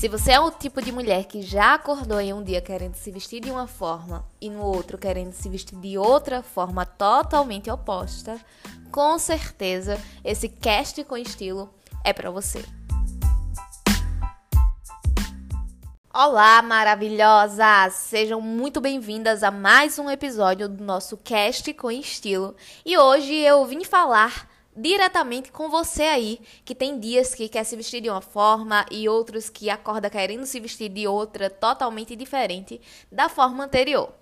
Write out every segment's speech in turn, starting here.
Se você é o tipo de mulher que já acordou em um dia querendo se vestir de uma forma e no outro querendo se vestir de outra forma totalmente oposta, com certeza esse cast com estilo é para você. Olá, maravilhosas! Sejam muito bem-vindas a mais um episódio do nosso cast com estilo. E hoje eu vim falar diretamente com você aí, que tem dias que quer se vestir de uma forma e outros que acorda querendo se vestir de outra totalmente diferente da forma anterior.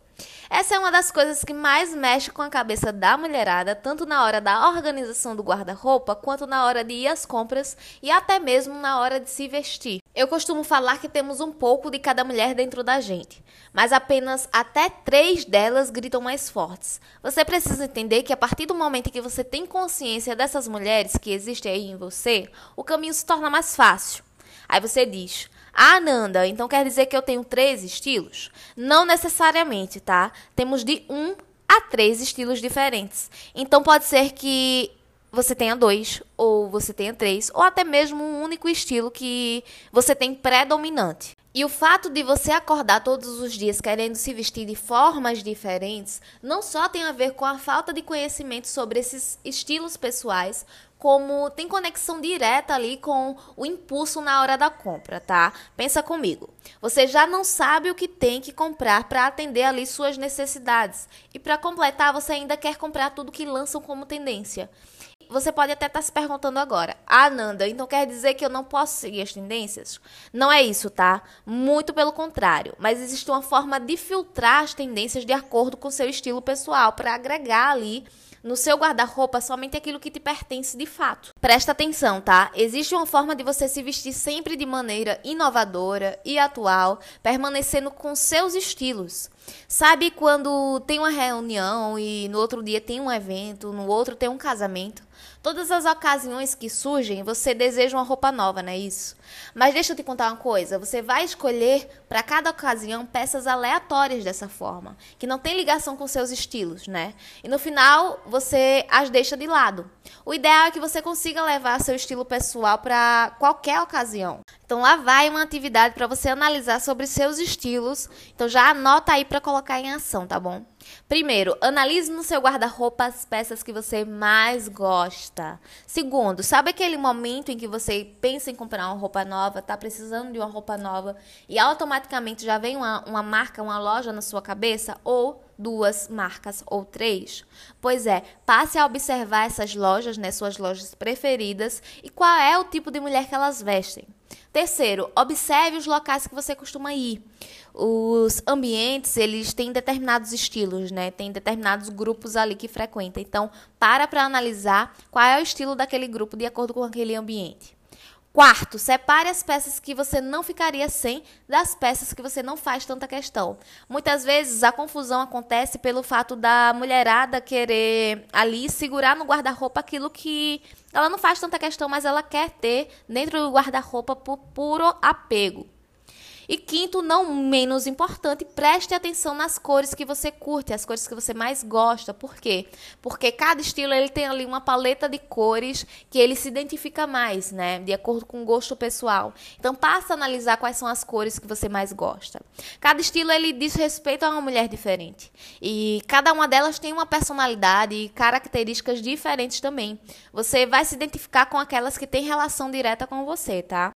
Essa é uma das coisas que mais mexe com a cabeça da mulherada, tanto na hora da organização do guarda-roupa, quanto na hora de ir às compras e até mesmo na hora de se vestir. Eu costumo falar que temos um pouco de cada mulher dentro da gente, mas apenas até três delas gritam mais fortes. Você precisa entender que a partir do momento que você tem consciência dessas mulheres que existem aí em você, o caminho se torna mais fácil. Aí você diz: ah, Nanda, então quer dizer que eu tenho três estilos? Não necessariamente, tá? Temos de um a três estilos diferentes. Então pode ser que você tenha dois, ou você tenha três, ou até mesmo um único estilo que você tem predominante. E o fato de você acordar todos os dias querendo se vestir de formas diferentes não só tem a ver com a falta de conhecimento sobre esses estilos pessoais, como tem conexão direta ali com o impulso na hora da compra, tá? Pensa comigo. Você já não sabe o que tem que comprar para atender ali suas necessidades. E para completar, você ainda quer comprar tudo que lançam como tendência. Você pode até estar tá se perguntando agora: "Ah, Nanda, então quer dizer que eu não posso seguir as tendências?" Não é isso, tá? Muito pelo contrário, mas existe uma forma de filtrar as tendências de acordo com seu estilo pessoal para agregar ali no seu guarda-roupa somente aquilo que te pertence de fato. Presta atenção, tá? Existe uma forma de você se vestir sempre de maneira inovadora e atual, permanecendo com seus estilos. Sabe quando tem uma reunião e no outro dia tem um evento, no outro tem um casamento? Todas as ocasiões que surgem, você deseja uma roupa nova, não é isso? Mas deixa eu te contar uma coisa: você vai escolher para cada ocasião peças aleatórias dessa forma, que não tem ligação com seus estilos, né? E no final, você as deixa de lado. O ideal é que você consiga levar seu estilo pessoal para qualquer ocasião. Então lá vai uma atividade para você analisar sobre seus estilos. Então já anota aí para colocar em ação, tá bom? Primeiro, analise no seu guarda-roupa as peças que você mais gosta. Segundo, sabe aquele momento em que você pensa em comprar uma roupa nova, tá precisando de uma roupa nova e automaticamente já vem uma, uma marca, uma loja na sua cabeça? Ou duas marcas ou três? Pois é, passe a observar essas lojas, né, suas lojas preferidas e qual é o tipo de mulher que elas vestem. Terceiro, observe os locais que você costuma ir. Os ambientes, eles têm determinados estilos, né? Tem determinados grupos ali que frequenta. Então, para para analisar qual é o estilo daquele grupo de acordo com aquele ambiente. Quarto, separe as peças que você não ficaria sem das peças que você não faz tanta questão. Muitas vezes a confusão acontece pelo fato da mulherada querer ali segurar no guarda-roupa aquilo que ela não faz tanta questão, mas ela quer ter dentro do guarda-roupa por puro apego. E quinto, não menos importante, preste atenção nas cores que você curte, as cores que você mais gosta. Por quê? Porque cada estilo ele tem ali uma paleta de cores que ele se identifica mais, né? De acordo com o gosto pessoal. Então passa a analisar quais são as cores que você mais gosta. Cada estilo ele diz respeito a uma mulher diferente. E cada uma delas tem uma personalidade e características diferentes também. Você vai se identificar com aquelas que têm relação direta com você, tá?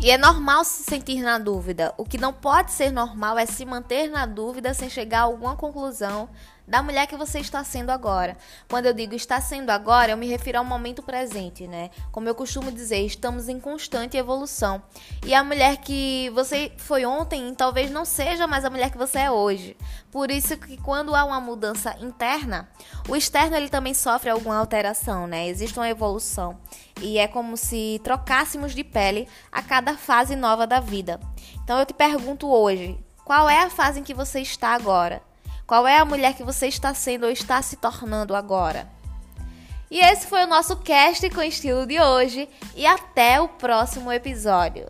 E é normal se sentir na dúvida. O que não pode ser normal é se manter na dúvida sem chegar a alguma conclusão da mulher que você está sendo agora. Quando eu digo está sendo agora, eu me refiro ao momento presente, né? Como eu costumo dizer, estamos em constante evolução. E a mulher que você foi ontem talvez não seja mais a mulher que você é hoje. Por isso que quando há uma mudança interna, o externo ele também sofre alguma alteração, né? Existe uma evolução. E é como se trocássemos de pele a cada fase nova da vida. Então eu te pergunto hoje, qual é a fase em que você está agora? Qual é a mulher que você está sendo ou está se tornando agora? E esse foi o nosso cast com estilo de hoje e até o próximo episódio.